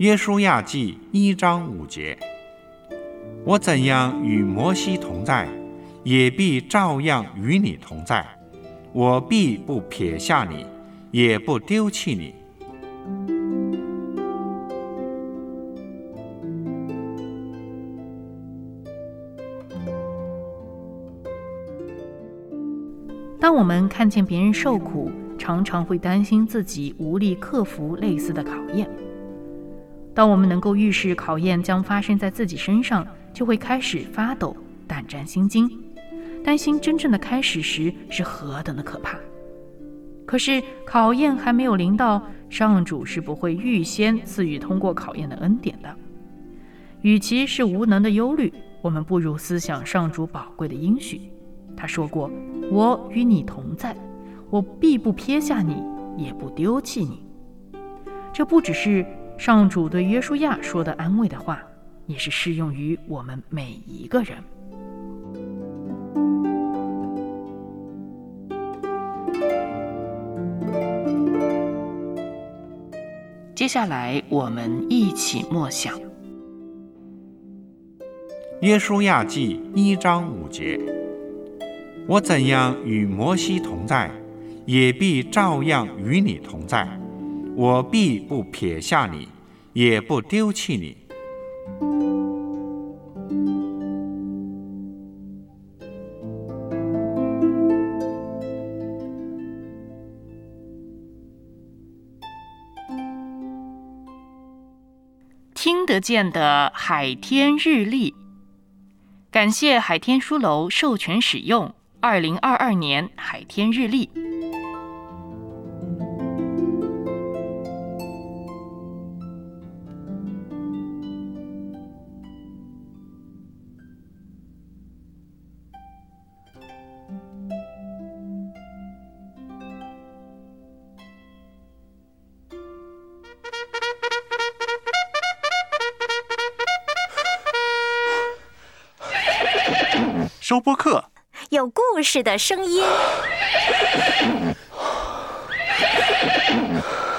约书亚记一章五节：我怎样与摩西同在，也必照样与你同在；我必不撇下你，也不丢弃你。当我们看见别人受苦，常常会担心自己无力克服类似的考验。当我们能够预示考验将发生在自己身上，就会开始发抖、胆战心惊，担心真正的开始时是何等的可怕。可是考验还没有临到，上主是不会预先赐予通过考验的恩典的。与其是无能的忧虑，我们不如思想上主宝贵的应许。他说过：“我与你同在，我必不撇下你，也不丢弃你。”这不只是上主对约书亚说的安慰的话，也是适用于我们每一个人。接下来，我们一起默想《约书亚记》一章五节。我怎样与摩西同在，也必照样与你同在；我必不撇下你，也不丢弃你。听得见的海天日历，感谢海天书楼授权使用。二零二二年海天日历。收播客。有故事的声音。